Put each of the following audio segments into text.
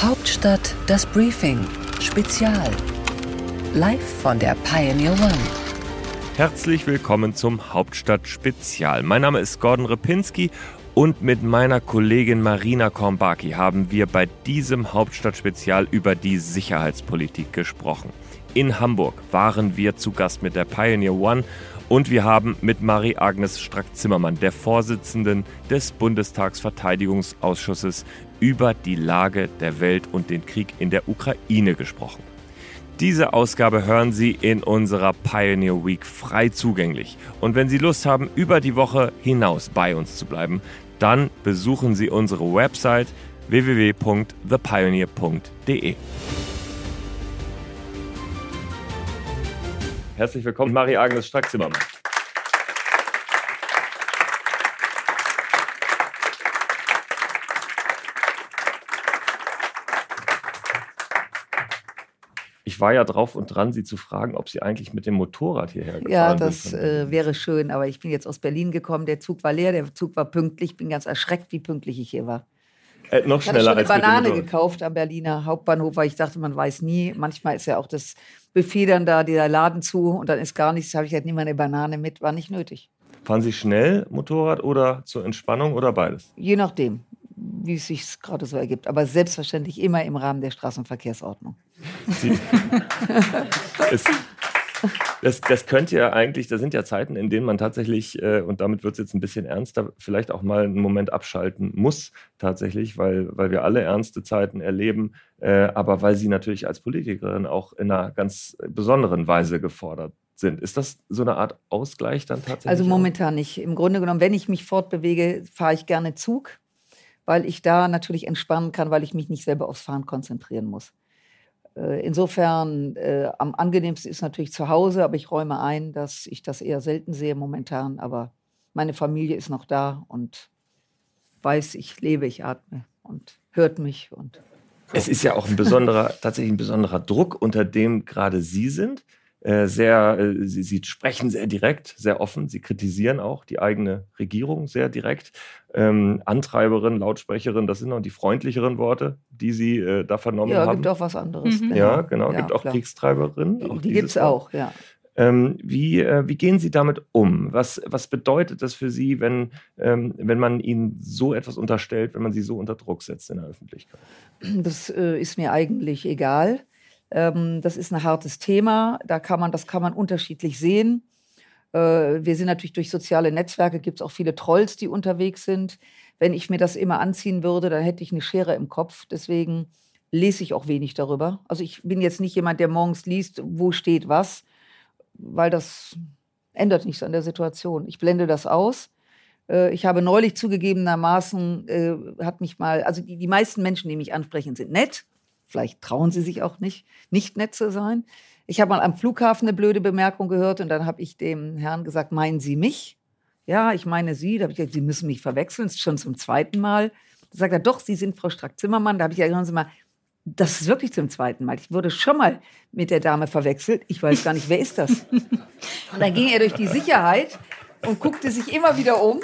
Hauptstadt das Briefing Spezial. Live von der Pioneer One. Herzlich willkommen zum Hauptstadt Spezial. Mein Name ist Gordon Repinski und mit meiner Kollegin Marina Kornbaki haben wir bei diesem Hauptstadt Spezial über die Sicherheitspolitik gesprochen. In Hamburg waren wir zu Gast mit der Pioneer One und wir haben mit Marie-Agnes Strack-Zimmermann, der Vorsitzenden des Bundestagsverteidigungsausschusses, über die Lage der Welt und den Krieg in der Ukraine gesprochen. Diese Ausgabe hören Sie in unserer Pioneer Week frei zugänglich. Und wenn Sie Lust haben, über die Woche hinaus bei uns zu bleiben, dann besuchen Sie unsere Website www.thepioneer.de. Herzlich willkommen, Marie-Agnes Strack-Zimmermann. Ich war ja drauf und dran, Sie zu fragen, ob Sie eigentlich mit dem Motorrad hierher gefahren Ja, das äh, wäre schön, aber ich bin jetzt aus Berlin gekommen. Der Zug war leer, der Zug war pünktlich. Ich bin ganz erschreckt, wie pünktlich ich hier war. Äh, noch schneller ich habe eine Banane gekauft am Berliner Hauptbahnhof, weil ich dachte, man weiß nie. Manchmal ist ja auch das Buffet dann da, dieser Laden zu und dann ist gar nichts. habe ich halt nicht mal eine Banane mit. War nicht nötig. Fahren Sie schnell Motorrad oder zur Entspannung oder beides? Je nachdem wie es sich gerade so ergibt. Aber selbstverständlich immer im Rahmen der Straßenverkehrsordnung. es, das, das könnte ja eigentlich, da sind ja Zeiten, in denen man tatsächlich, äh, und damit wird es jetzt ein bisschen ernster, vielleicht auch mal einen Moment abschalten muss, tatsächlich, weil, weil wir alle ernste Zeiten erleben, äh, aber weil sie natürlich als Politikerin auch in einer ganz besonderen Weise gefordert sind. Ist das so eine Art Ausgleich dann tatsächlich? Also momentan nicht. Im Grunde genommen, wenn ich mich fortbewege, fahre ich gerne Zug weil ich da natürlich entspannen kann, weil ich mich nicht selber aufs Fahren konzentrieren muss. Äh, insofern äh, am angenehmsten ist natürlich zu Hause, aber ich räume ein, dass ich das eher selten sehe momentan. Aber meine Familie ist noch da und weiß, ich lebe, ich atme und hört mich. Und so. Es ist ja auch ein besonderer, tatsächlich ein besonderer Druck, unter dem gerade Sie sind. Äh, sehr, äh, sie, sie sprechen sehr direkt, sehr offen. Sie kritisieren auch die eigene Regierung sehr direkt. Ähm, Antreiberin, Lautsprecherin, das sind noch die freundlicheren Worte, die Sie äh, da vernommen ja, haben. Ja, gibt auch was anderes. Mhm. Genau. Ja, genau. Ja, gibt auch klar. Kriegstreiberinnen. Die, die gibt es auch, ja. Ähm, wie, äh, wie gehen Sie damit um? Was, was bedeutet das für Sie, wenn, ähm, wenn man Ihnen so etwas unterstellt, wenn man Sie so unter Druck setzt in der Öffentlichkeit? Das äh, ist mir eigentlich egal. Ähm, das ist ein hartes Thema. Da kann man, das kann man unterschiedlich sehen. Äh, wir sind natürlich durch soziale Netzwerke, gibt es auch viele Trolls, die unterwegs sind. Wenn ich mir das immer anziehen würde, dann hätte ich eine Schere im Kopf. Deswegen lese ich auch wenig darüber. Also ich bin jetzt nicht jemand, der morgens liest, wo steht was, weil das ändert nichts an der Situation. Ich blende das aus. Äh, ich habe neulich zugegebenermaßen, äh, hat mich mal, also die, die meisten Menschen, die mich ansprechen, sind nett. Vielleicht trauen sie sich auch nicht, nicht nett zu sein. Ich habe mal am Flughafen eine blöde Bemerkung gehört und dann habe ich dem Herrn gesagt, meinen Sie mich? Ja, ich meine Sie. Da habe ich gesagt, Sie müssen mich verwechseln, das ist schon zum zweiten Mal. Da sagt er, doch, Sie sind Frau Strack-Zimmermann. Da habe ich gesagt, hören Sie mal, das ist wirklich zum zweiten Mal. Ich wurde schon mal mit der Dame verwechselt. Ich weiß gar nicht, wer ist das? Und dann ging er durch die Sicherheit und guckte sich immer wieder um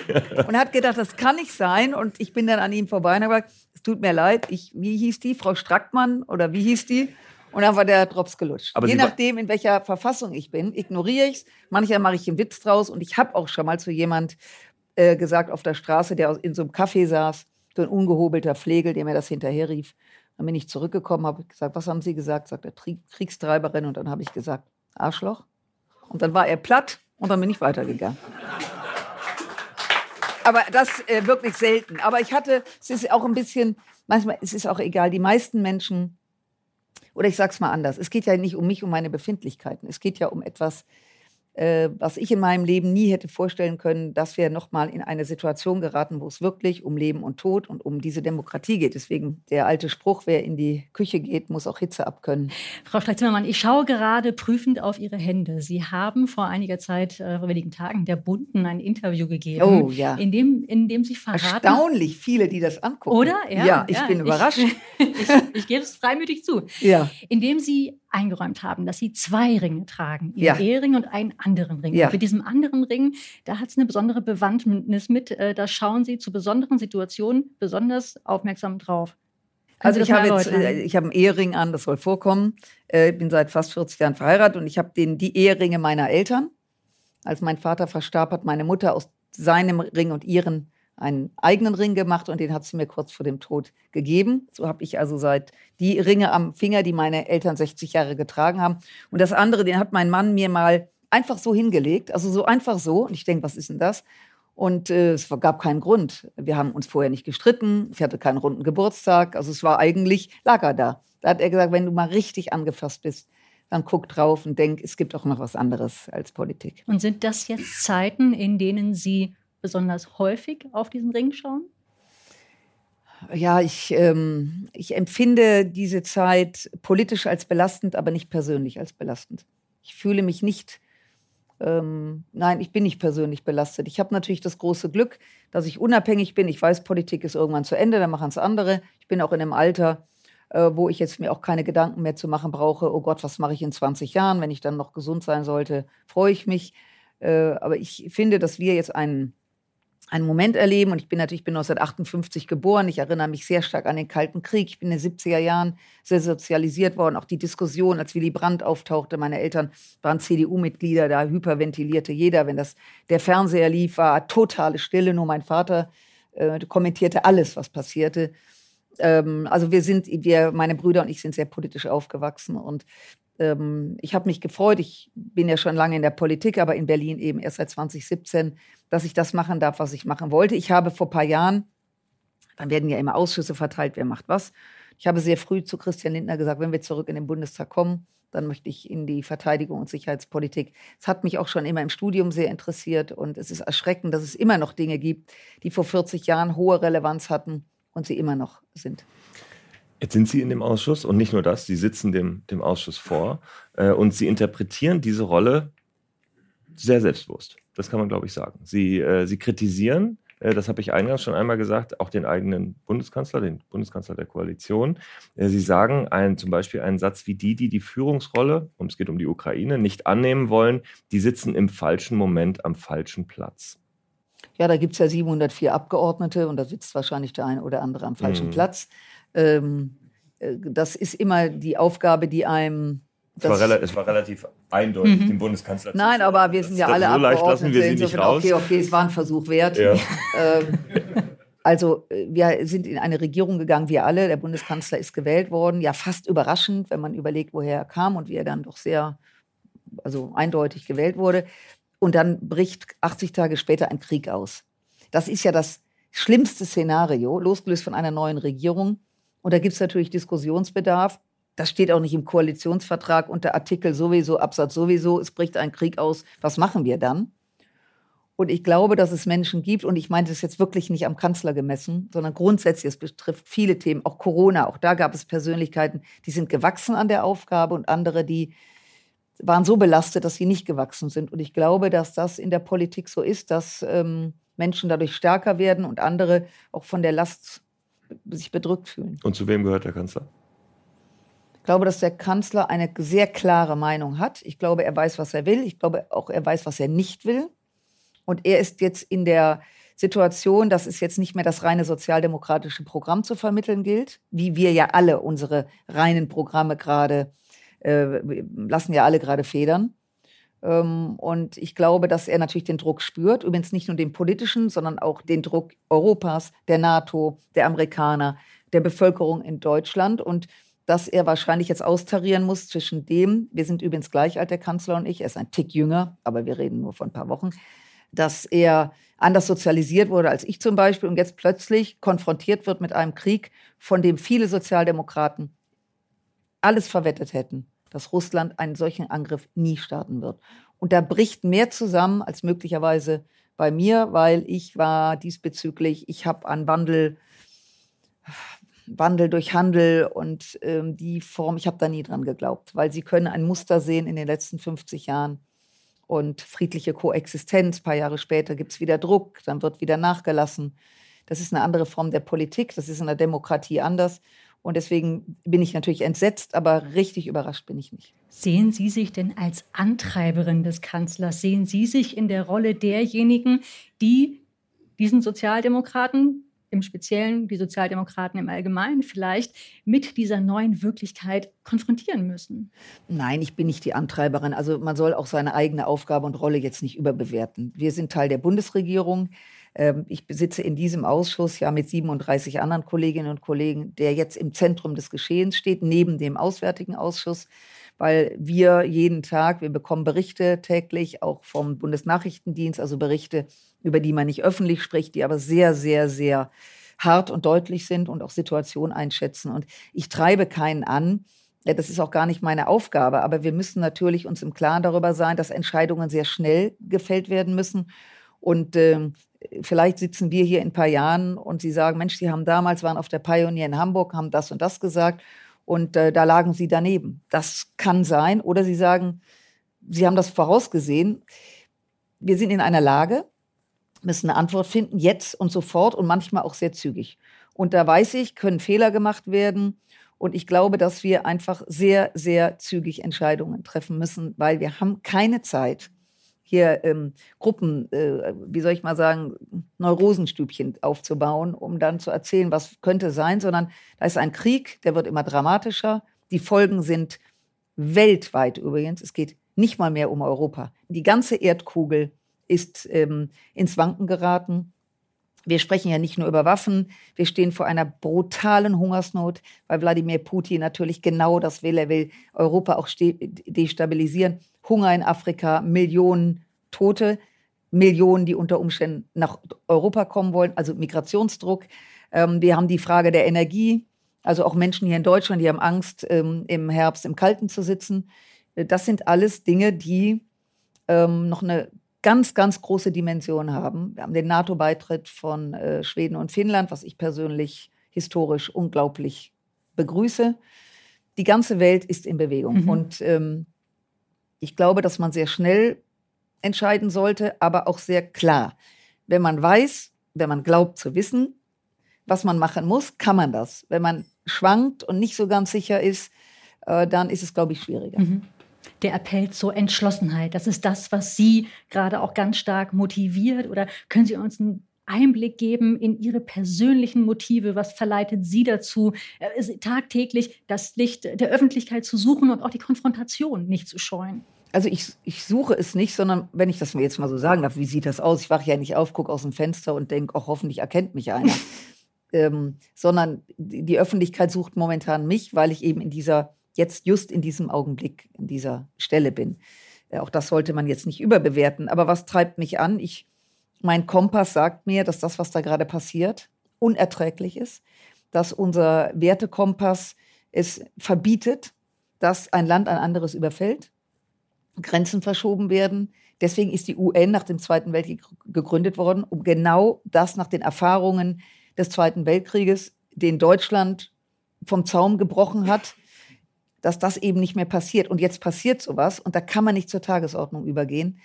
und hat gedacht, das kann nicht sein. Und ich bin dann an ihm vorbei und habe gesagt, es tut mir leid, ich, wie hieß die, Frau Strackmann oder wie hieß die? Und dann war der Drops gelutscht. Aber Je nachdem, in welcher Verfassung ich bin, ignoriere ich es. Manchmal mache ich einen Witz draus. Und ich habe auch schon mal zu jemand äh, gesagt auf der Straße, der in so einem Café saß, so ein ungehobelter Pflegel, der mir das hinterher rief. Dann bin ich zurückgekommen, habe gesagt, was haben Sie gesagt? Sagt er, Kriegstreiberin. Und dann habe ich gesagt, Arschloch. Und dann war er platt und dann bin ich weitergegangen. Aber das äh, wirklich selten. Aber ich hatte, es ist auch ein bisschen, manchmal es ist auch egal, die meisten Menschen, oder ich sag's mal anders, es geht ja nicht um mich, um meine Befindlichkeiten. Es geht ja um etwas, äh, was ich in meinem Leben nie hätte vorstellen können, dass wir nochmal in eine Situation geraten, wo es wirklich um Leben und Tod und um diese Demokratie geht. Deswegen der alte Spruch, wer in die Küche geht, muss auch Hitze abkönnen. Frau Streich-Zimmermann, ich schaue gerade prüfend auf Ihre Hände. Sie haben vor einiger Zeit, äh, vor wenigen Tagen, der Bunden ein Interview gegeben, oh, ja. in, dem, in dem Sie verraten... Erstaunlich viele, die das angucken. Oder? Ja, ja ich ja, bin überrascht. Ich, ich, ich gebe es freimütig zu. Ja. Indem Sie eingeräumt haben, dass sie zwei Ringe tragen, ihren ja. Ehering und einen anderen Ring. Ja. Und mit diesem anderen Ring, da hat es eine besondere Bewandtnis mit, äh, da schauen sie zu besonderen Situationen besonders aufmerksam drauf. Also ich habe jetzt, äh, ich habe einen Ehering an, das soll vorkommen. Äh, ich bin seit fast 40 Jahren verheiratet und ich habe den die Eheringe meiner Eltern. Als mein Vater verstarb, hat meine Mutter aus seinem Ring und ihren einen eigenen Ring gemacht und den hat sie mir kurz vor dem Tod gegeben. So habe ich also seit die Ringe am Finger, die meine Eltern 60 Jahre getragen haben. Und das andere, den hat mein Mann mir mal einfach so hingelegt, also so einfach so. Und ich denke, was ist denn das? Und äh, es gab keinen Grund. Wir haben uns vorher nicht gestritten. Ich hatte keinen runden Geburtstag. Also es war eigentlich, lag er da. Da hat er gesagt, wenn du mal richtig angefasst bist, dann guck drauf und denk, es gibt auch noch was anderes als Politik. Und sind das jetzt Zeiten, in denen Sie besonders häufig auf diesen Ring schauen? Ja, ich, ähm, ich empfinde diese Zeit politisch als belastend, aber nicht persönlich als belastend. Ich fühle mich nicht, ähm, nein, ich bin nicht persönlich belastet. Ich habe natürlich das große Glück, dass ich unabhängig bin. Ich weiß, Politik ist irgendwann zu Ende, dann machen es andere. Ich bin auch in einem Alter, äh, wo ich jetzt mir auch keine Gedanken mehr zu machen brauche. Oh Gott, was mache ich in 20 Jahren? Wenn ich dann noch gesund sein sollte, freue ich mich. Äh, aber ich finde, dass wir jetzt einen einen Moment erleben. Und ich bin natürlich, ich bin 1958 geboren. Ich erinnere mich sehr stark an den Kalten Krieg. Ich bin in den 70er Jahren sehr sozialisiert worden. Auch die Diskussion, als Willy Brandt auftauchte. Meine Eltern waren CDU-Mitglieder, da hyperventilierte jeder. Wenn das, der Fernseher lief, war totale Stille. Nur mein Vater äh, kommentierte alles, was passierte. Ähm, also wir sind, wir, meine Brüder und ich sind sehr politisch aufgewachsen. Und ähm, ich habe mich gefreut. Ich bin ja schon lange in der Politik, aber in Berlin eben erst seit 2017 dass ich das machen darf, was ich machen wollte. Ich habe vor ein paar Jahren, dann werden ja immer Ausschüsse verteilt, wer macht was. Ich habe sehr früh zu Christian Lindner gesagt, wenn wir zurück in den Bundestag kommen, dann möchte ich in die Verteidigung und Sicherheitspolitik. Es hat mich auch schon immer im Studium sehr interessiert und es ist erschreckend, dass es immer noch Dinge gibt, die vor 40 Jahren hohe Relevanz hatten und sie immer noch sind. Jetzt sind Sie in dem Ausschuss und nicht nur das, Sie sitzen dem, dem Ausschuss vor äh, und Sie interpretieren diese Rolle sehr selbstbewusst. Das kann man, glaube ich, sagen. Sie, äh, sie kritisieren, äh, das habe ich eingangs schon einmal gesagt, auch den eigenen Bundeskanzler, den Bundeskanzler der Koalition. Äh, sie sagen ein, zum Beispiel einen Satz wie die, die die Führungsrolle, um es geht um die Ukraine, nicht annehmen wollen, die sitzen im falschen Moment am falschen Platz. Ja, da gibt es ja 704 Abgeordnete und da sitzt wahrscheinlich der eine oder andere am falschen mhm. Platz. Ähm, äh, das ist immer die Aufgabe, die einem es war, es war, relativ eindeutig, mhm. den Bundeskanzler zu Nein, aber wir sind ja alle so leicht lassen wir sie nicht raus. Okay, okay, es war ein Versuch wert. Ja. Ähm, also äh, wir sind in eine Regierung gegangen, wir alle. Der Bundeskanzler ist gewählt worden. Ja, fast überraschend, wenn man überlegt, woher er kam und wie er dann doch sehr, also eindeutig gewählt wurde. Und dann bricht 80 Tage später ein Krieg aus. Das ist ja das schlimmste Szenario, losgelöst von einer neuen Regierung. Und da gibt es natürlich Diskussionsbedarf das steht auch nicht im Koalitionsvertrag unter Artikel sowieso, Absatz sowieso, es bricht ein Krieg aus. Was machen wir dann? Und ich glaube, dass es Menschen gibt, und ich meine das jetzt wirklich nicht am Kanzler gemessen, sondern grundsätzlich, es betrifft viele Themen, auch Corona, auch da gab es Persönlichkeiten, die sind gewachsen an der Aufgabe und andere, die waren so belastet, dass sie nicht gewachsen sind. Und ich glaube, dass das in der Politik so ist, dass ähm, Menschen dadurch stärker werden und andere auch von der Last sich bedrückt fühlen. Und zu wem gehört der Kanzler? Ich glaube, dass der Kanzler eine sehr klare Meinung hat. Ich glaube, er weiß, was er will. Ich glaube auch, er weiß, was er nicht will. Und er ist jetzt in der Situation, dass es jetzt nicht mehr das reine sozialdemokratische Programm zu vermitteln gilt, wie wir ja alle unsere reinen Programme gerade, äh, lassen ja alle gerade federn. Ähm, und ich glaube, dass er natürlich den Druck spürt, übrigens nicht nur den politischen, sondern auch den Druck Europas, der NATO, der Amerikaner, der Bevölkerung in Deutschland. Und dass er wahrscheinlich jetzt austarieren muss zwischen dem, wir sind übrigens gleich alt, der Kanzler und ich, er ist ein Tick jünger, aber wir reden nur von ein paar Wochen, dass er anders sozialisiert wurde als ich zum Beispiel und jetzt plötzlich konfrontiert wird mit einem Krieg, von dem viele Sozialdemokraten alles verwettet hätten, dass Russland einen solchen Angriff nie starten wird. Und da bricht mehr zusammen als möglicherweise bei mir, weil ich war diesbezüglich, ich habe an Wandel Wandel durch Handel und ähm, die Form, ich habe da nie dran geglaubt, weil sie können ein Muster sehen in den letzten 50 Jahren und friedliche Koexistenz. Ein paar Jahre später gibt es wieder Druck, dann wird wieder nachgelassen. Das ist eine andere Form der Politik, das ist in der Demokratie anders. Und deswegen bin ich natürlich entsetzt, aber richtig überrascht bin ich nicht. Sehen Sie sich denn als Antreiberin des Kanzlers? Sehen Sie sich in der Rolle derjenigen, die diesen Sozialdemokraten im Speziellen, die Sozialdemokraten im Allgemeinen vielleicht mit dieser neuen Wirklichkeit konfrontieren müssen? Nein, ich bin nicht die Antreiberin. Also man soll auch seine eigene Aufgabe und Rolle jetzt nicht überbewerten. Wir sind Teil der Bundesregierung. Ähm, ich sitze in diesem Ausschuss ja mit 37 anderen Kolleginnen und Kollegen, der jetzt im Zentrum des Geschehens steht, neben dem Auswärtigen Ausschuss weil wir jeden Tag, wir bekommen Berichte täglich, auch vom Bundesnachrichtendienst, also Berichte, über die man nicht öffentlich spricht, die aber sehr, sehr, sehr hart und deutlich sind und auch Situationen einschätzen. Und ich treibe keinen an. Ja, das ist auch gar nicht meine Aufgabe, aber wir müssen natürlich uns im Klaren darüber sein, dass Entscheidungen sehr schnell gefällt werden müssen. Und äh, vielleicht sitzen wir hier in ein paar Jahren und Sie sagen, Mensch, Sie haben damals, waren auf der Pioneer in Hamburg, haben das und das gesagt und äh, da lagen sie daneben. Das kann sein. Oder sie sagen, sie haben das vorausgesehen. Wir sind in einer Lage, müssen eine Antwort finden, jetzt und sofort und manchmal auch sehr zügig. Und da weiß ich, können Fehler gemacht werden. Und ich glaube, dass wir einfach sehr, sehr zügig Entscheidungen treffen müssen, weil wir haben keine Zeit, hier ähm, Gruppen, äh, wie soll ich mal sagen, Neurosenstübchen aufzubauen, um dann zu erzählen, was könnte sein, sondern da ist ein Krieg, der wird immer dramatischer. Die Folgen sind weltweit übrigens. Es geht nicht mal mehr um Europa. Die ganze Erdkugel ist ähm, ins Wanken geraten. Wir sprechen ja nicht nur über Waffen, wir stehen vor einer brutalen Hungersnot, weil Wladimir Putin natürlich genau das will. Er will Europa auch destabilisieren. Hunger in Afrika, Millionen Tote, Millionen, die unter Umständen nach Europa kommen wollen, also Migrationsdruck. Ähm, wir haben die Frage der Energie, also auch Menschen hier in Deutschland, die haben Angst, ähm, im Herbst im Kalten zu sitzen. Das sind alles Dinge, die ähm, noch eine ganz, ganz große Dimension haben. Wir haben den NATO-Beitritt von äh, Schweden und Finnland, was ich persönlich historisch unglaublich begrüße. Die ganze Welt ist in Bewegung. Mhm. Und ähm, ich glaube, dass man sehr schnell entscheiden sollte, aber auch sehr klar. Wenn man weiß, wenn man glaubt zu wissen, was man machen muss, kann man das. Wenn man schwankt und nicht so ganz sicher ist, äh, dann ist es, glaube ich, schwieriger. Mhm. Der Appell zur Entschlossenheit, das ist das, was Sie gerade auch ganz stark motiviert. Oder können Sie uns einen Einblick geben in Ihre persönlichen Motive? Was verleitet Sie dazu, äh, tagtäglich das Licht der Öffentlichkeit zu suchen und auch die Konfrontation nicht zu scheuen? also ich, ich suche es nicht, sondern wenn ich das mir jetzt mal so sagen darf, wie sieht das aus? Ich wache ja nicht auf, gucke aus dem Fenster und denke, auch hoffentlich erkennt mich einer. ähm, sondern die Öffentlichkeit sucht momentan mich, weil ich eben in dieser, jetzt just in diesem Augenblick, in dieser Stelle bin. Äh, auch das sollte man jetzt nicht überbewerten. Aber was treibt mich an? Ich, mein Kompass sagt mir, dass das, was da gerade passiert, unerträglich ist, dass unser Wertekompass es verbietet, dass ein Land ein anderes überfällt Grenzen verschoben werden. Deswegen ist die UN nach dem Zweiten Weltkrieg gegründet worden, um genau das nach den Erfahrungen des Zweiten Weltkrieges, den Deutschland vom Zaum gebrochen hat, dass das eben nicht mehr passiert. Und jetzt passiert sowas und da kann man nicht zur Tagesordnung übergehen.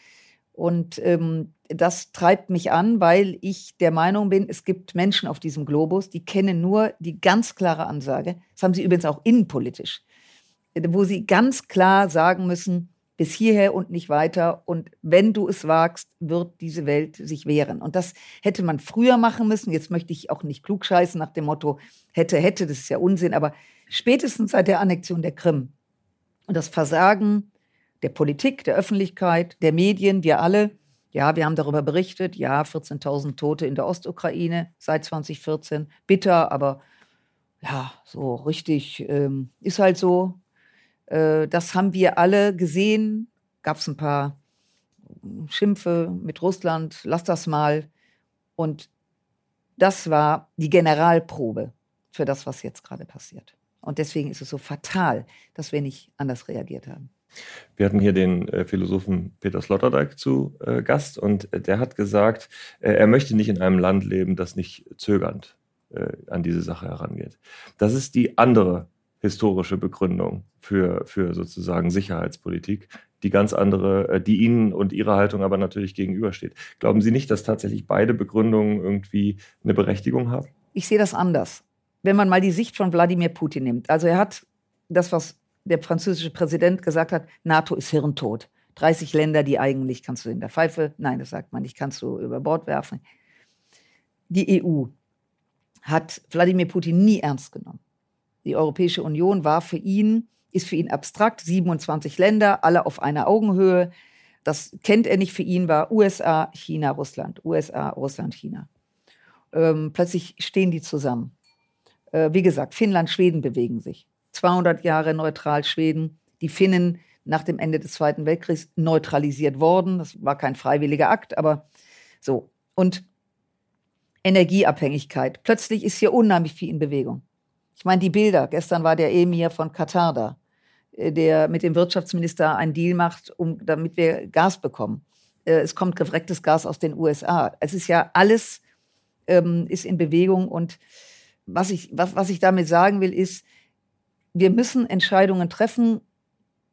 Und ähm, das treibt mich an, weil ich der Meinung bin, es gibt Menschen auf diesem Globus, die kennen nur die ganz klare Ansage. Das haben sie übrigens auch innenpolitisch, wo sie ganz klar sagen müssen, bis hierher und nicht weiter. Und wenn du es wagst, wird diese Welt sich wehren. Und das hätte man früher machen müssen. Jetzt möchte ich auch nicht klugscheißen nach dem Motto, hätte, hätte, das ist ja Unsinn. Aber spätestens seit der Annexion der Krim und das Versagen der Politik, der Öffentlichkeit, der Medien, wir alle, ja, wir haben darüber berichtet, ja, 14.000 Tote in der Ostukraine seit 2014. Bitter, aber ja, so richtig ähm, ist halt so. Äh, das haben wir alle gesehen. Gab es ein paar Schimpfe mit Russland, lass das mal. Und das war die Generalprobe für das, was jetzt gerade passiert. Und deswegen ist es so fatal, dass wir nicht anders reagiert haben. Wir hatten hier den äh, Philosophen Peter Sloterdijk zu äh, Gast und der hat gesagt, äh, er möchte nicht in einem Land leben, das nicht zögernd äh, an diese Sache herangeht. Das ist die andere historische Begründung für, für sozusagen Sicherheitspolitik, die ganz andere, äh, die Ihnen und Ihrer Haltung aber natürlich gegenübersteht. Glauben Sie nicht, dass tatsächlich beide Begründungen irgendwie eine Berechtigung haben? Ich sehe das anders. Wenn man mal die Sicht von Wladimir Putin nimmt. Also er hat das, was der französische Präsident gesagt hat, NATO ist hirntot. 30 Länder, die eigentlich kannst du in der Pfeife, nein, das sagt man nicht, kannst du über Bord werfen. Die EU hat Wladimir Putin nie ernst genommen. Die Europäische Union war für ihn, ist für ihn abstrakt, 27 Länder, alle auf einer Augenhöhe. Das kennt er nicht. Für ihn war USA, China, Russland, USA, Russland, China. Ähm, plötzlich stehen die zusammen. Äh, wie gesagt, Finnland, Schweden bewegen sich. 200 Jahre neutral Schweden. Die Finnen nach dem Ende des Zweiten Weltkriegs neutralisiert worden. Das war kein freiwilliger Akt, aber so. Und Energieabhängigkeit. Plötzlich ist hier unheimlich viel in Bewegung. Ich meine, die Bilder. Gestern war der Emir von Katar da, äh, der mit dem Wirtschaftsminister einen Deal macht, um, damit wir Gas bekommen. Äh, es kommt gevrecktes Gas aus den USA. Es ist ja alles ähm, ist in Bewegung. Und was ich, was, was ich damit sagen will, ist, wir müssen Entscheidungen treffen.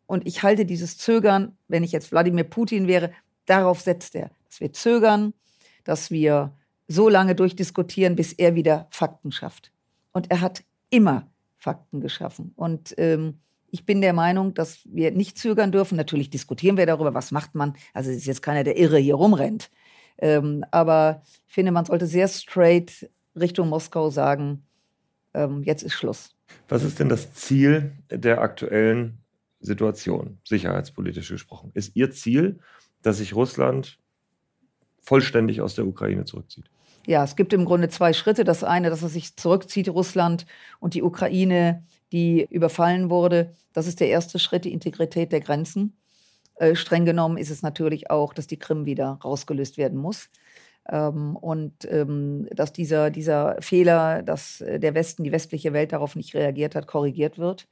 Und ich halte dieses Zögern, wenn ich jetzt Wladimir Putin wäre, darauf setzt er, dass wir zögern, dass wir so lange durchdiskutieren, bis er wieder Fakten schafft. Und er hat immer Fakten geschaffen. Und ähm, ich bin der Meinung, dass wir nicht zögern dürfen. Natürlich diskutieren wir darüber, was macht man. Also es ist jetzt keiner, der irre hier rumrennt. Ähm, aber ich finde, man sollte sehr straight Richtung Moskau sagen, ähm, jetzt ist Schluss. Was ist denn das Ziel der aktuellen Situation, sicherheitspolitisch gesprochen? Ist Ihr Ziel, dass sich Russland vollständig aus der Ukraine zurückzieht? Ja, es gibt im Grunde zwei Schritte. Das eine, dass es sich zurückzieht, Russland und die Ukraine, die überfallen wurde. Das ist der erste Schritt, die Integrität der Grenzen. Äh, streng genommen ist es natürlich auch, dass die Krim wieder rausgelöst werden muss. Ähm, und ähm, dass dieser, dieser Fehler, dass äh, der Westen, die westliche Welt darauf nicht reagiert hat, korrigiert wird.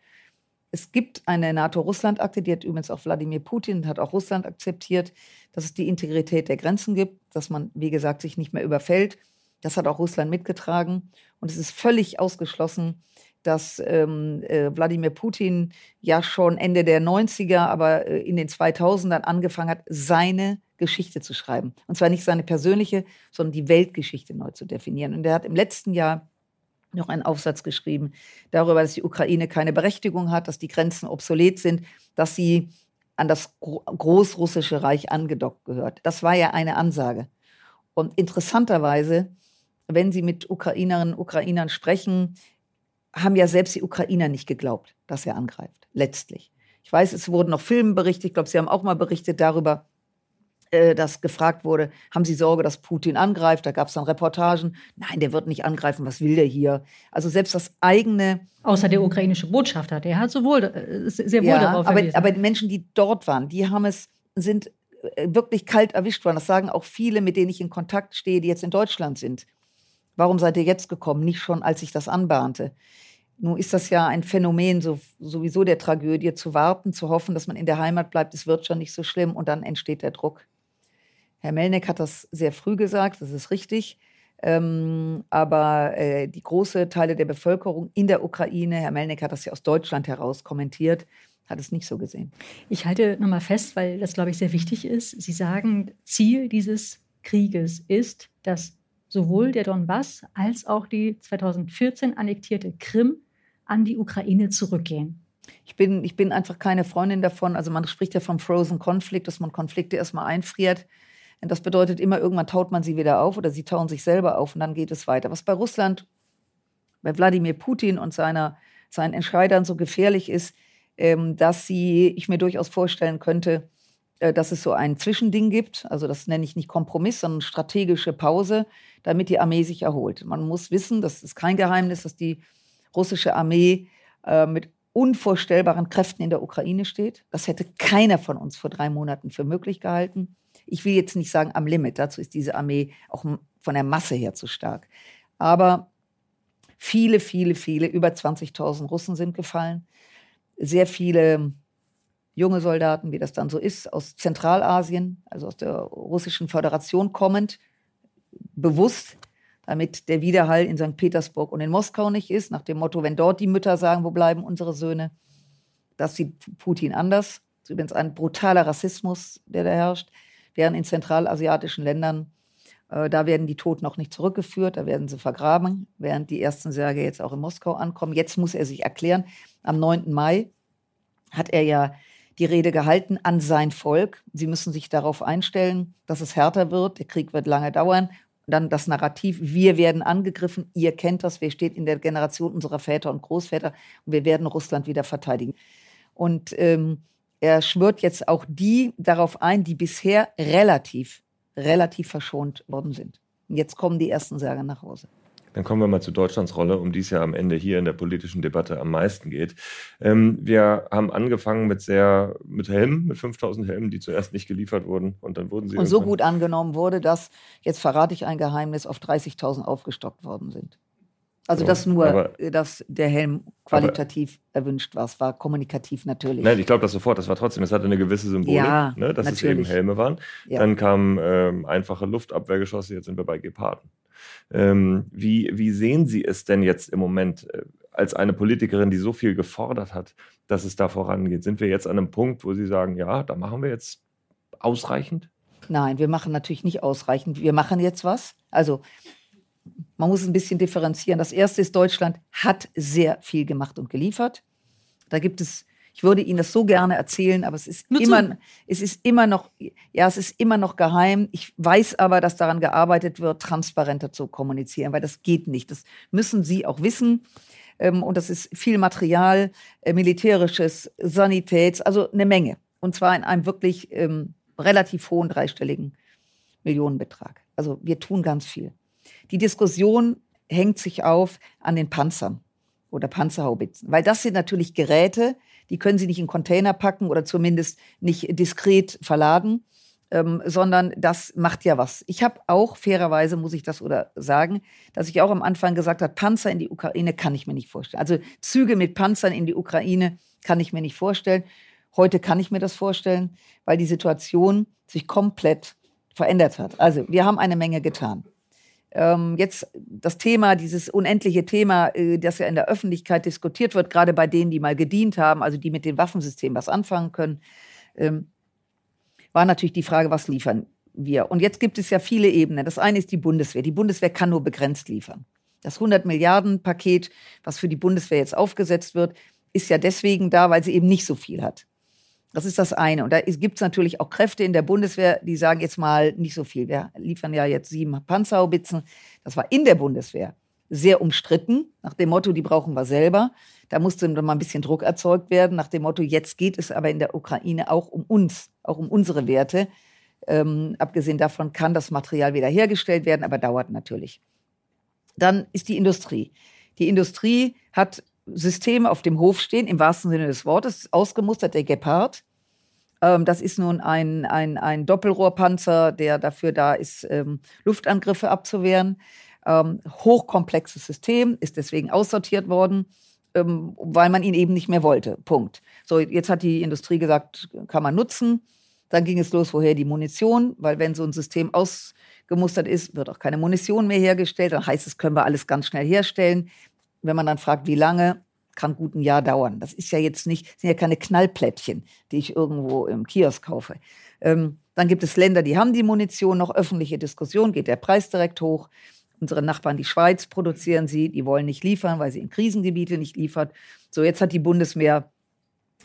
Es gibt eine NATO-Russland-Akte, die hat übrigens auch Wladimir Putin, hat auch Russland akzeptiert, dass es die Integrität der Grenzen gibt, dass man, wie gesagt, sich nicht mehr überfällt. Das hat auch Russland mitgetragen. Und es ist völlig ausgeschlossen, dass ähm, äh, Wladimir Putin ja schon Ende der 90er, aber äh, in den 2000ern angefangen hat, seine Geschichte zu schreiben. Und zwar nicht seine persönliche, sondern die Weltgeschichte neu zu definieren. Und er hat im letzten Jahr noch einen Aufsatz geschrieben darüber, dass die Ukraine keine Berechtigung hat, dass die Grenzen obsolet sind, dass sie an das Großrussische Reich angedockt gehört. Das war ja eine Ansage. Und interessanterweise, wenn Sie mit Ukrainerinnen und Ukrainern sprechen, haben ja selbst die Ukrainer nicht geglaubt, dass er angreift, letztlich. Ich weiß, es wurden noch Filme berichtet, ich glaube, Sie haben auch mal berichtet darüber, äh, dass gefragt wurde, haben Sie Sorge, dass Putin angreift? Da gab es dann Reportagen. Nein, der wird nicht angreifen, was will der hier? Also selbst das eigene. Außer der ukrainische Botschafter, der hat sowohl äh, sehr wohl ja, darauf aber, aber die Menschen, die dort waren, die haben es, sind äh, wirklich kalt erwischt worden. Das sagen auch viele, mit denen ich in Kontakt stehe, die jetzt in Deutschland sind. Warum seid ihr jetzt gekommen? Nicht schon, als sich das anbahnte. Nun ist das ja ein Phänomen so, sowieso der Tragödie, zu warten, zu hoffen, dass man in der Heimat bleibt, es wird schon nicht so schlimm und dann entsteht der Druck. Herr Melnick hat das sehr früh gesagt, das ist richtig. Ähm, aber äh, die große Teile der Bevölkerung in der Ukraine, Herr Melnick hat das ja aus Deutschland heraus kommentiert, hat es nicht so gesehen. Ich halte nochmal fest, weil das, glaube ich, sehr wichtig ist. Sie sagen, Ziel dieses Krieges ist, dass sowohl der Donbass als auch die 2014 annektierte Krim an die Ukraine zurückgehen. Ich bin, ich bin einfach keine Freundin davon. Also man spricht ja vom Frozen Conflict, dass man Konflikte erstmal einfriert. Und das bedeutet immer, irgendwann taut man sie wieder auf oder sie tauen sich selber auf und dann geht es weiter. Was bei Russland, bei Wladimir Putin und seiner, seinen Entscheidern so gefährlich ist, ähm, dass sie, ich mir durchaus vorstellen könnte, äh, dass es so ein Zwischending gibt. Also das nenne ich nicht Kompromiss, sondern strategische Pause, damit die Armee sich erholt. Man muss wissen, das ist kein Geheimnis, dass die russische Armee äh, mit unvorstellbaren Kräften in der Ukraine steht. Das hätte keiner von uns vor drei Monaten für möglich gehalten. Ich will jetzt nicht sagen am Limit, dazu ist diese Armee auch von der Masse her zu stark. Aber viele, viele, viele, über 20.000 Russen sind gefallen. Sehr viele junge Soldaten, wie das dann so ist, aus Zentralasien, also aus der russischen Föderation kommend, bewusst, damit der Widerhall in St. Petersburg und in Moskau nicht ist, nach dem Motto, wenn dort die Mütter sagen, wo bleiben unsere Söhne, das sieht Putin anders. Das ist übrigens ein brutaler Rassismus, der da herrscht, während in zentralasiatischen Ländern, äh, da werden die Toten noch nicht zurückgeführt, da werden sie vergraben, während die ersten Särge jetzt auch in Moskau ankommen. Jetzt muss er sich erklären. Am 9. Mai hat er ja die Rede gehalten an sein Volk. Sie müssen sich darauf einstellen, dass es härter wird. Der Krieg wird lange dauern. dann das Narrativ, wir werden angegriffen, ihr kennt das, wir stehen in der Generation unserer Väter und Großväter und wir werden Russland wieder verteidigen. Und ähm, er schwört jetzt auch die darauf ein, die bisher relativ, relativ verschont worden sind. Jetzt kommen die ersten Särge nach Hause. Dann kommen wir mal zu Deutschlands Rolle, um die es ja am Ende hier in der politischen Debatte am meisten geht. Ähm, wir haben angefangen mit sehr, mit Helmen, mit 5000 Helmen, die zuerst nicht geliefert wurden und dann wurden sie. Und so gut angenommen wurde, dass, jetzt verrate ich ein Geheimnis, auf 30.000 aufgestockt worden sind. Also so, dass nur, aber, dass der Helm qualitativ aber, erwünscht war. Es war kommunikativ natürlich. Nein, ich glaube das sofort. Das war trotzdem, es hatte eine gewisse Symbolik, ja, ne, dass natürlich. es eben Helme waren. Ja. Dann kamen ähm, einfache Luftabwehrgeschosse, jetzt sind wir bei Geparden. Ähm, wie, wie sehen Sie es denn jetzt im Moment äh, als eine Politikerin, die so viel gefordert hat, dass es da vorangeht? Sind wir jetzt an einem Punkt, wo Sie sagen, ja, da machen wir jetzt ausreichend? Nein, wir machen natürlich nicht ausreichend. Wir machen jetzt was. Also man muss ein bisschen differenzieren. Das erste ist, Deutschland hat sehr viel gemacht und geliefert. Da gibt es, ich würde Ihnen das so gerne erzählen, aber es ist immer, es ist immer noch, ja, es ist immer noch geheim. Ich weiß aber, dass daran gearbeitet wird, transparenter zu kommunizieren, weil das geht nicht. Das müssen Sie auch wissen. Ähm, und das ist viel Material, äh, militärisches, Sanitäts, also eine Menge. Und zwar in einem wirklich ähm, relativ hohen dreistelligen Millionenbetrag. Also wir tun ganz viel. Die Diskussion hängt sich auf an den Panzern oder Panzerhaubitzen, weil das sind natürlich Geräte, die können Sie nicht in Container packen oder zumindest nicht diskret verladen, ähm, sondern das macht ja was. Ich habe auch fairerweise, muss ich das oder sagen, dass ich auch am Anfang gesagt habe, Panzer in die Ukraine kann ich mir nicht vorstellen. Also Züge mit Panzern in die Ukraine kann ich mir nicht vorstellen. Heute kann ich mir das vorstellen, weil die Situation sich komplett verändert hat. Also wir haben eine Menge getan ähm, jetzt das Thema, dieses unendliche Thema, äh, das ja in der Öffentlichkeit diskutiert wird, gerade bei denen, die mal gedient haben, also die mit dem Waffensystem was anfangen können, ähm, war natürlich die Frage, was liefern wir? Und jetzt gibt es ja viele Ebenen. Das eine ist die Bundeswehr. Die Bundeswehr kann nur begrenzt liefern. Das 100 Milliarden Paket, was für die Bundeswehr jetzt aufgesetzt wird, ist ja deswegen da, weil sie eben nicht so viel hat. Das ist das eine. Und da gibt es natürlich auch Kräfte in der Bundeswehr, die sagen jetzt mal nicht so viel. Wir liefern ja jetzt sieben Panzerhaubitzen. Das war in der Bundeswehr sehr umstritten, nach dem Motto, die brauchen wir selber. Da musste mal ein bisschen Druck erzeugt werden, nach dem Motto, jetzt geht es aber in der Ukraine auch um uns, auch um unsere Werte. Ähm, abgesehen davon kann das Material wiederhergestellt werden, aber dauert natürlich. Dann ist die Industrie. Die Industrie hat Systeme auf dem Hof stehen, im wahrsten Sinne des Wortes, ausgemustert der Gepard. Ähm, das ist nun ein, ein, ein Doppelrohrpanzer, der dafür da ist, ähm, Luftangriffe abzuwehren. Ähm, hochkomplexes System, ist deswegen aussortiert worden, ähm, weil man ihn eben nicht mehr wollte. Punkt. So, jetzt hat die Industrie gesagt, kann man nutzen. Dann ging es los, woher die Munition, weil wenn so ein System ausgemustert ist, wird auch keine Munition mehr hergestellt. Dann heißt es, können wir alles ganz schnell herstellen wenn man dann fragt, wie lange, kann gut ein Jahr dauern. Das ist ja jetzt nicht, sind ja keine Knallplättchen, die ich irgendwo im Kiosk kaufe. Ähm, dann gibt es Länder, die haben die Munition noch, öffentliche Diskussion, geht der Preis direkt hoch. Unsere Nachbarn, die Schweiz, produzieren sie, die wollen nicht liefern, weil sie in Krisengebiete nicht liefert. So, jetzt hat die Bundeswehr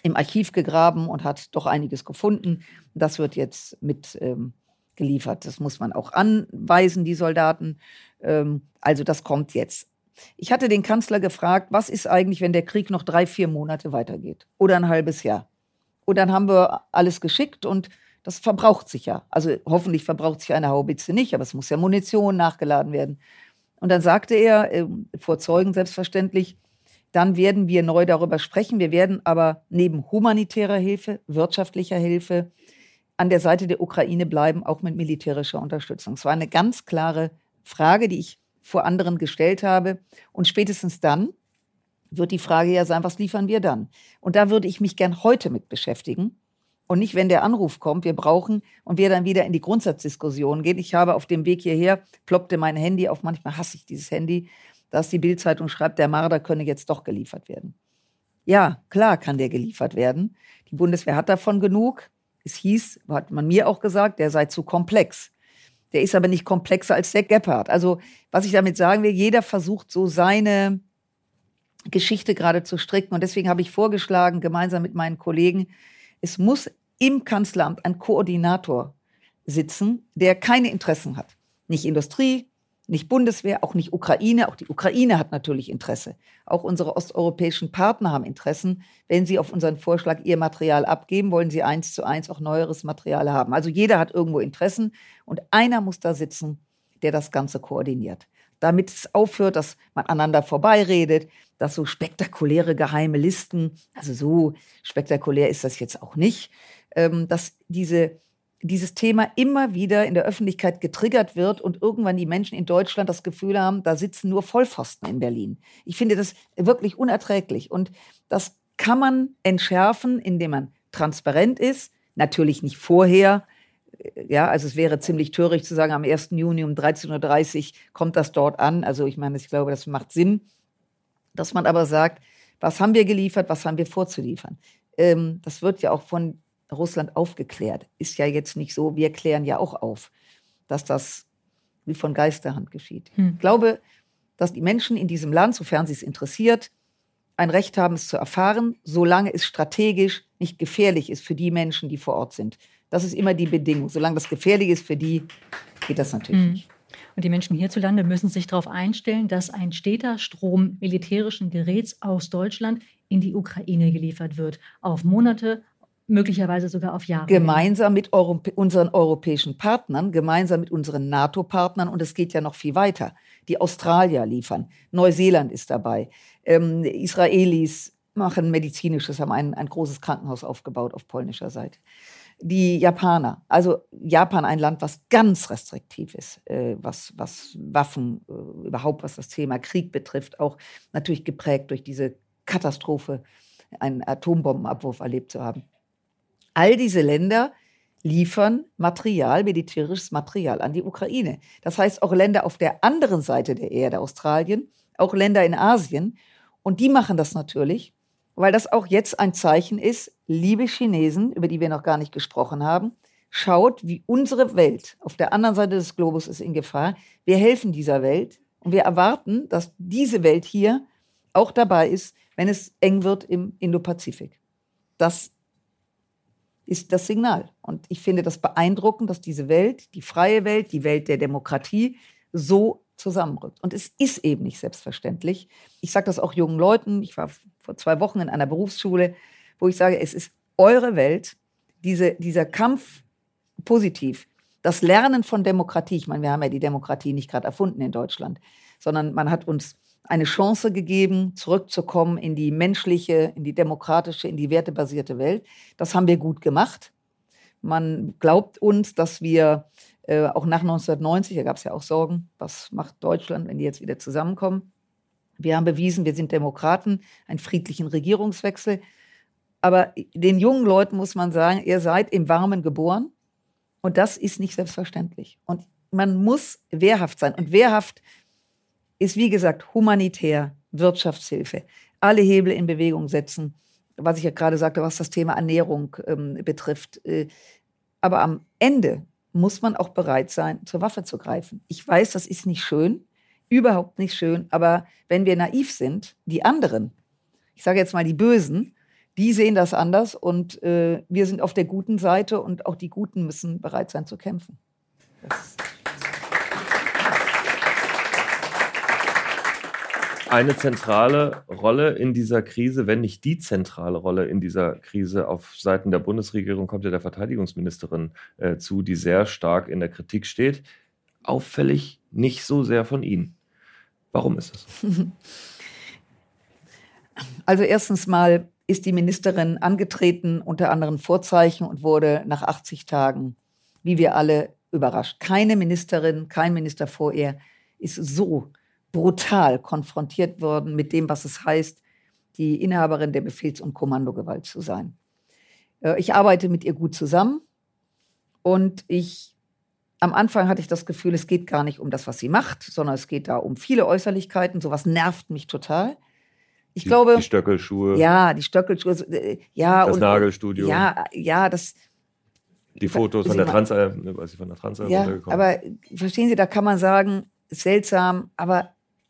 im Archiv gegraben und hat doch einiges gefunden. Das wird jetzt mit ähm, geliefert. Das muss man auch anweisen, die Soldaten. Ähm, also das kommt jetzt. Ich hatte den Kanzler gefragt, was ist eigentlich, wenn der Krieg noch drei, vier Monate weitergeht oder ein halbes Jahr? Und dann haben wir alles geschickt und das verbraucht sich ja. Also hoffentlich verbraucht sich eine Haubitze nicht, aber es muss ja Munition nachgeladen werden. Und dann sagte er, äh, vor Zeugen selbstverständlich, dann werden wir neu darüber sprechen. Wir werden aber neben humanitärer Hilfe, wirtschaftlicher Hilfe an der Seite der Ukraine bleiben, auch mit militärischer Unterstützung. Es war eine ganz klare Frage, die ich vor anderen gestellt habe. Und spätestens dann wird die Frage ja sein, was liefern wir dann? Und da würde ich mich gern heute mit beschäftigen. Und nicht, wenn der Anruf kommt, wir brauchen und wir dann wieder in die Grundsatzdiskussion gehen. Ich habe auf dem Weg hierher, ploppte mein Handy auf, manchmal hasse ich dieses Handy, dass die Bildzeitung schreibt, der Marder könne jetzt doch geliefert werden. Ja, klar kann der geliefert werden. Die Bundeswehr hat davon genug. Es hieß, hat man mir auch gesagt, der sei zu komplex. Der ist aber nicht komplexer als der Gepard. Also, was ich damit sagen will, jeder versucht so seine Geschichte gerade zu stricken. Und deswegen habe ich vorgeschlagen, gemeinsam mit meinen Kollegen, es muss im Kanzleramt ein Koordinator sitzen, der keine Interessen hat. Nicht Industrie, nicht Bundeswehr, auch nicht Ukraine. Auch die Ukraine hat natürlich Interesse. Auch unsere osteuropäischen Partner haben Interessen. Wenn sie auf unseren Vorschlag ihr Material abgeben, wollen sie eins zu eins auch neueres Material haben. Also jeder hat irgendwo Interessen und einer muss da sitzen, der das Ganze koordiniert. Damit es aufhört, dass man aneinander vorbeiredet, dass so spektakuläre geheime Listen, also so spektakulär ist das jetzt auch nicht, ähm, dass diese dieses Thema immer wieder in der Öffentlichkeit getriggert wird und irgendwann die Menschen in Deutschland das Gefühl haben, da sitzen nur Vollpfosten in Berlin. Ich finde das wirklich unerträglich. Und das kann man entschärfen, indem man transparent ist. Natürlich nicht vorher. Ja, also es wäre ziemlich töricht zu sagen, am 1. Juni um 13.30 Uhr kommt das dort an. Also ich meine, ich glaube, das macht Sinn. Dass man aber sagt, was haben wir geliefert, was haben wir vorzuliefern. Ähm, das wird ja auch von Russland aufgeklärt. Ist ja jetzt nicht so, wir klären ja auch auf, dass das wie von Geisterhand geschieht. Hm. Ich glaube, dass die Menschen in diesem Land, sofern sie es interessiert, ein Recht haben, es zu erfahren, solange es strategisch nicht gefährlich ist für die Menschen, die vor Ort sind. Das ist immer die Bedingung. Solange das gefährlich ist für die, geht das natürlich hm. nicht. Und die Menschen hierzulande müssen sich darauf einstellen, dass ein steter Strom militärischen Geräts aus Deutschland in die Ukraine geliefert wird. Auf Monate, möglicherweise sogar auf Jahre. Gemeinsam mit Europä unseren europäischen Partnern, gemeinsam mit unseren NATO-Partnern und es geht ja noch viel weiter. Die Australier liefern, Neuseeland ist dabei, ähm, Israelis machen medizinisches, haben ein, ein großes Krankenhaus aufgebaut auf polnischer Seite. Die Japaner, also Japan ein Land, was ganz restriktiv ist, äh, was, was Waffen, äh, überhaupt was das Thema Krieg betrifft, auch natürlich geprägt durch diese Katastrophe, einen Atombombenabwurf erlebt zu haben. All diese Länder liefern Material, militärisches Material an die Ukraine. Das heißt auch Länder auf der anderen Seite der Erde, Australien, auch Länder in Asien. Und die machen das natürlich, weil das auch jetzt ein Zeichen ist, liebe Chinesen, über die wir noch gar nicht gesprochen haben, schaut, wie unsere Welt auf der anderen Seite des Globus ist in Gefahr. Wir helfen dieser Welt und wir erwarten, dass diese Welt hier auch dabei ist, wenn es eng wird im Indopazifik. Das ist das Signal. Und ich finde das beeindruckend, dass diese Welt, die freie Welt, die Welt der Demokratie, so zusammenrückt. Und es ist eben nicht selbstverständlich. Ich sage das auch jungen Leuten. Ich war vor zwei Wochen in einer Berufsschule, wo ich sage, es ist eure Welt, diese, dieser Kampf positiv, das Lernen von Demokratie. Ich meine, wir haben ja die Demokratie nicht gerade erfunden in Deutschland, sondern man hat uns eine Chance gegeben, zurückzukommen in die menschliche, in die demokratische, in die wertebasierte Welt. Das haben wir gut gemacht. Man glaubt uns, dass wir äh, auch nach 1990, da gab es ja auch Sorgen, was macht Deutschland, wenn die jetzt wieder zusammenkommen. Wir haben bewiesen, wir sind Demokraten, einen friedlichen Regierungswechsel. Aber den jungen Leuten muss man sagen, ihr seid im Warmen geboren. Und das ist nicht selbstverständlich. Und man muss wehrhaft sein. Und wehrhaft ist, wie gesagt, humanitär, Wirtschaftshilfe, alle Hebel in Bewegung setzen, was ich ja gerade sagte, was das Thema Ernährung ähm, betrifft. Äh, aber am Ende muss man auch bereit sein, zur Waffe zu greifen. Ich weiß, das ist nicht schön, überhaupt nicht schön, aber wenn wir naiv sind, die anderen, ich sage jetzt mal die Bösen, die sehen das anders und äh, wir sind auf der guten Seite und auch die Guten müssen bereit sein zu kämpfen. Das eine zentrale Rolle in dieser Krise, wenn nicht die zentrale Rolle in dieser Krise auf Seiten der Bundesregierung kommt ja der Verteidigungsministerin äh, zu, die sehr stark in der Kritik steht. Auffällig nicht so sehr von Ihnen. Warum ist es? Also erstens mal ist die Ministerin angetreten unter anderen Vorzeichen und wurde nach 80 Tagen, wie wir alle, überrascht. Keine Ministerin, kein Minister vor ihr ist so brutal konfrontiert worden mit dem, was es heißt, die Inhaberin der Befehls- und Kommandogewalt zu sein. Äh, ich arbeite mit ihr gut zusammen und ich am Anfang hatte ich das Gefühl, es geht gar nicht um das, was sie macht, sondern es geht da um viele Äußerlichkeiten. Sowas nervt mich total. Ich die, glaube, die Stöckelschuhe. Ja, die Stöckelschuhe. Äh, ja, das und, Nagelstudio. Ja, ja, das. Die Fotos von der Trans, äh, weiß ich, von der Trans ja, aber verstehen Sie, da kann man sagen, seltsam, aber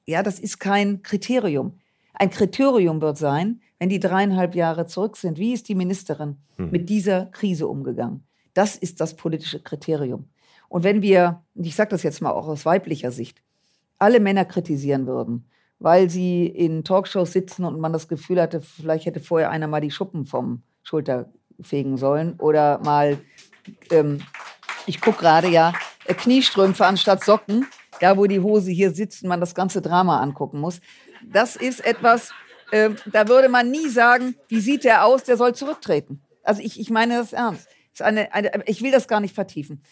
ja, das ist kein Kriterium. Ein Kriterium wird sein, wenn die dreieinhalb Jahre zurück sind, wie ist die Ministerin hm. mit dieser Krise umgegangen? Das ist das politische Kriterium. Und wenn wir, und ich sage das jetzt mal auch aus weiblicher Sicht, alle Männer kritisieren würden, weil sie in Talkshows sitzen und man das Gefühl hatte, vielleicht hätte vorher einer mal die Schuppen vom Schulter fegen sollen oder mal, ähm, ich gucke gerade ja, Kniestrümpfe anstatt Socken, ja, wo die Hose hier sitzt und man das ganze Drama angucken muss. Das ist etwas, äh, da würde man nie sagen, wie sieht der aus, der soll zurücktreten. Also ich, ich meine das ernst. Das eine, eine, ich will das gar nicht vertiefen.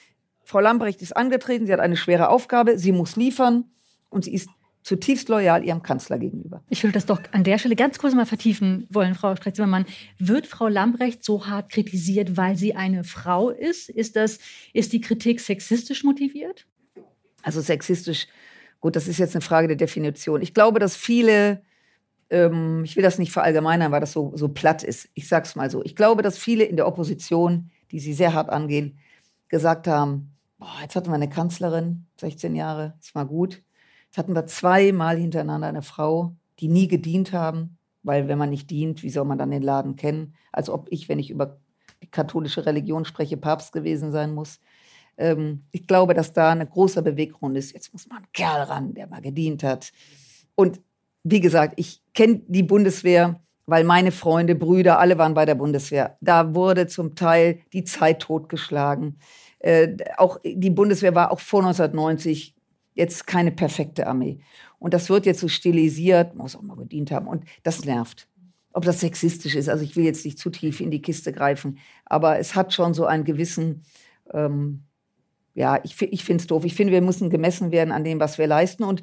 Frau Lambrecht ist angetreten, sie hat eine schwere Aufgabe, sie muss liefern und sie ist zutiefst loyal ihrem Kanzler gegenüber. Ich würde das doch an der Stelle ganz kurz mal vertiefen wollen, Frau Streck-Zimmermann. Wird Frau Lambrecht so hart kritisiert, weil sie eine Frau ist? Ist, das, ist die Kritik sexistisch motiviert? Also sexistisch, gut, das ist jetzt eine Frage der Definition. Ich glaube, dass viele, ähm, ich will das nicht verallgemeinern, weil das so, so platt ist. Ich sage es mal so. Ich glaube, dass viele in der Opposition, die sie sehr hart angehen, gesagt haben, boah, jetzt hatten wir eine Kanzlerin, 16 Jahre, ist mal gut. Jetzt hatten wir zweimal hintereinander eine Frau, die nie gedient haben, weil wenn man nicht dient, wie soll man dann den Laden kennen? Als ob ich, wenn ich über die katholische Religion spreche, Papst gewesen sein muss. Ähm, ich glaube, dass da eine große Beweggrund ist. Jetzt muss man ein Kerl ran, der mal gedient hat. Und wie gesagt, ich kenne die Bundeswehr, weil meine Freunde, Brüder, alle waren bei der Bundeswehr. Da wurde zum Teil die Zeit totgeschlagen. Äh, auch die Bundeswehr war auch vor 1990 jetzt keine perfekte Armee. Und das wird jetzt so stilisiert, muss auch mal gedient haben. Und das nervt. Ob das sexistisch ist, also ich will jetzt nicht zu tief in die Kiste greifen, aber es hat schon so einen gewissen, ähm, ja, ich, ich finde es doof. Ich finde, wir müssen gemessen werden an dem, was wir leisten. Und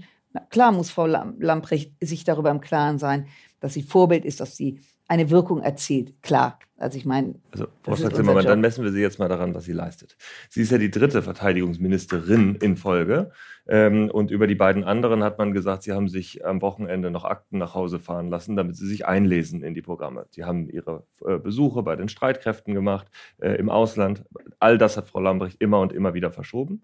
klar muss Frau Lamprecht sich darüber im Klaren sein, dass sie Vorbild ist, dass sie eine Wirkung erzielt. Klar. Also ich meine. Also Frau Strack-Zimmermann, dann messen wir sie jetzt mal daran, was sie leistet. Sie ist ja die dritte Verteidigungsministerin in Folge. Ähm, und über die beiden anderen hat man gesagt, sie haben sich am Wochenende noch Akten nach Hause fahren lassen, damit sie sich einlesen in die Programme. Sie haben ihre äh, Besuche bei den Streitkräften gemacht, äh, im Ausland. All das hat Frau Lambrecht immer und immer wieder verschoben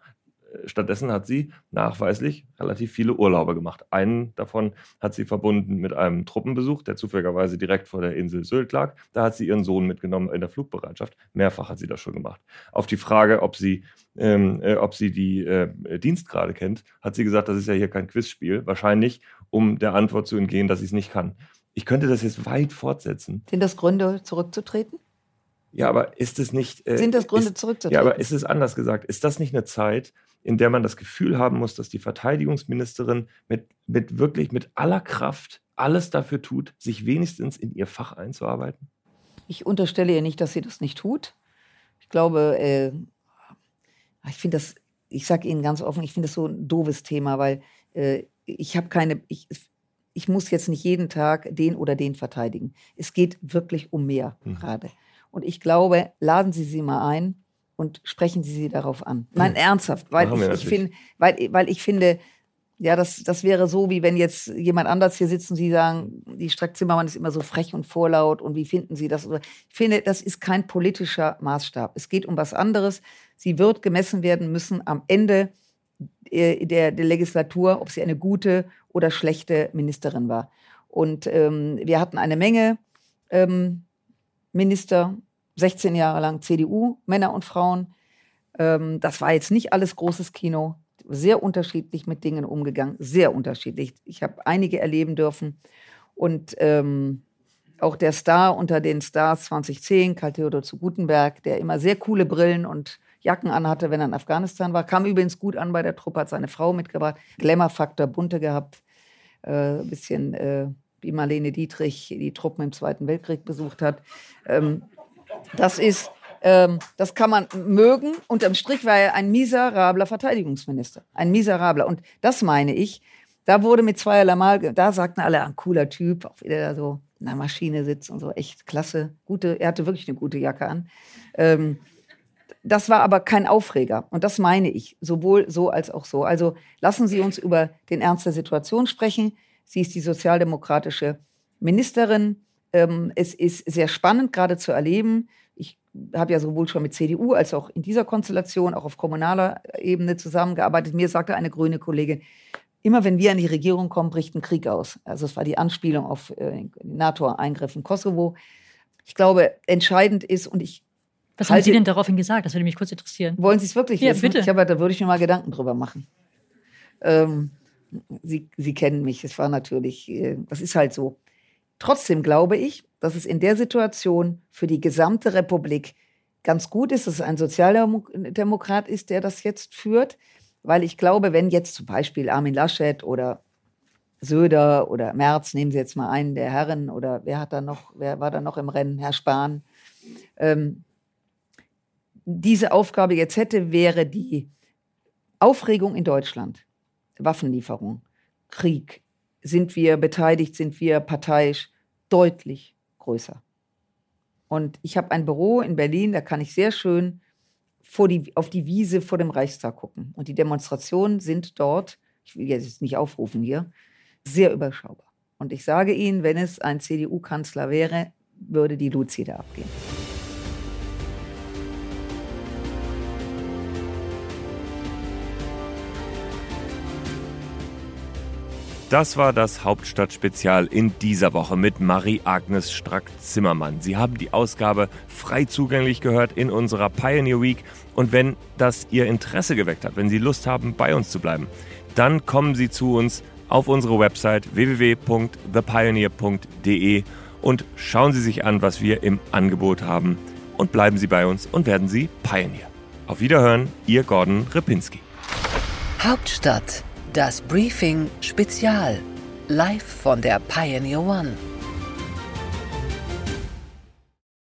stattdessen hat sie nachweislich relativ viele Urlaube gemacht. Einen davon hat sie verbunden mit einem Truppenbesuch, der zufälligerweise direkt vor der Insel Sylt lag. Da hat sie ihren Sohn mitgenommen in der Flugbereitschaft. Mehrfach hat sie das schon gemacht. Auf die Frage, ob sie, ähm, äh, ob sie die äh, Dienstgrade kennt, hat sie gesagt, das ist ja hier kein Quizspiel. Wahrscheinlich, um der Antwort zu entgehen, dass sie es nicht kann. Ich könnte das jetzt weit fortsetzen. Sind das Gründe, zurückzutreten? Ja, aber ist es nicht. Äh, Sind das Gründe, ist, zurückzutreten? Ja, aber ist es anders gesagt? Ist das nicht eine Zeit, in der man das Gefühl haben muss, dass die Verteidigungsministerin mit, mit wirklich mit aller Kraft alles dafür tut, sich wenigstens in ihr Fach einzuarbeiten? Ich unterstelle ihr nicht, dass sie das nicht tut. Ich glaube, äh, ich finde das, ich sage Ihnen ganz offen, ich finde das so ein doofes Thema, weil äh, ich habe keine, ich, ich muss jetzt nicht jeden Tag den oder den verteidigen. Es geht wirklich um mehr mhm. gerade. Und ich glaube, laden Sie sie mal ein und sprechen Sie sie darauf an. Nein, hm. ernsthaft, weil ich, ich finde, weil, weil ich finde, ja, das, das wäre so, wie wenn jetzt jemand anders hier sitzt und Sie sagen, die Streck Zimmermann ist immer so frech und vorlaut und wie finden Sie das? Ich finde, das ist kein politischer Maßstab. Es geht um was anderes. Sie wird gemessen werden müssen am Ende äh, der, der Legislatur, ob sie eine gute oder schlechte Ministerin war. Und ähm, wir hatten eine Menge ähm, Minister, 16 Jahre lang CDU, Männer und Frauen. Ähm, das war jetzt nicht alles großes Kino. Sehr unterschiedlich mit Dingen umgegangen, sehr unterschiedlich. Ich habe einige erleben dürfen. Und ähm, auch der Star unter den Stars 2010, Karl Theodor zu Gutenberg, der immer sehr coole Brillen und Jacken anhatte, wenn er in Afghanistan war. Kam übrigens gut an bei der Truppe, hat seine Frau mitgebracht. Glamour-Faktor, bunte gehabt. Äh, bisschen äh, wie Marlene Dietrich die Truppen im Zweiten Weltkrieg besucht hat. Ähm, das ist, ähm, das kann man mögen. Unterm Strich war er ein miserabler Verteidigungsminister. Ein miserabler. Und das meine ich. Da wurde mit zweierlei Mal, da sagten alle, ein cooler Typ, auch wieder da so in der Maschine sitzt und so, echt klasse. Gute, er hatte wirklich eine gute Jacke an. Ähm, das war aber kein Aufreger. Und das meine ich, sowohl so als auch so. Also lassen Sie uns über den Ernst der Situation sprechen. Sie ist die sozialdemokratische Ministerin. Ähm, es ist sehr spannend gerade zu erleben. Ich habe ja sowohl schon mit CDU als auch in dieser Konstellation, auch auf kommunaler Ebene zusammengearbeitet. Mir sagte eine grüne Kollegin, immer wenn wir an die Regierung kommen, bricht ein Krieg aus. Also es war die Anspielung auf äh, den NATO-Eingriff in Kosovo. Ich glaube, entscheidend ist, und ich Was haben Sie denn daraufhin gesagt? Das würde mich kurz interessieren. Wollen Sie es wirklich ja, wissen? Bitte. Ich habe, da würde ich mir mal Gedanken drüber machen. Ähm, Sie, Sie kennen mich, es war natürlich, äh, das ist halt so. Trotzdem glaube ich, dass es in der Situation für die gesamte Republik ganz gut ist, dass es ein Sozialdemokrat ist, der das jetzt führt, weil ich glaube, wenn jetzt zum Beispiel Armin Laschet oder Söder oder Merz, nehmen Sie jetzt mal einen der Herren oder wer hat da noch, wer war da noch im Rennen, Herr Spahn, ähm, diese Aufgabe jetzt hätte, wäre die Aufregung in Deutschland, Waffenlieferung, Krieg, sind wir beteiligt, sind wir parteiisch deutlich größer. Und ich habe ein Büro in Berlin, da kann ich sehr schön die, auf die Wiese vor dem Reichstag gucken. Und die Demonstrationen sind dort, ich will jetzt nicht aufrufen hier, sehr überschaubar. Und ich sage Ihnen, wenn es ein CDU-Kanzler wäre, würde die Luzi da abgehen. Das war das Hauptstadtspezial in dieser Woche mit Marie-Agnes Strack-Zimmermann. Sie haben die Ausgabe frei zugänglich gehört in unserer Pioneer Week. Und wenn das Ihr Interesse geweckt hat, wenn Sie Lust haben, bei uns zu bleiben, dann kommen Sie zu uns auf unsere Website www.thepioneer.de und schauen Sie sich an, was wir im Angebot haben. Und bleiben Sie bei uns und werden Sie Pioneer. Auf Wiederhören, Ihr Gordon Ripinski. Hauptstadt, das Briefing Spezial. Live von der Pioneer One.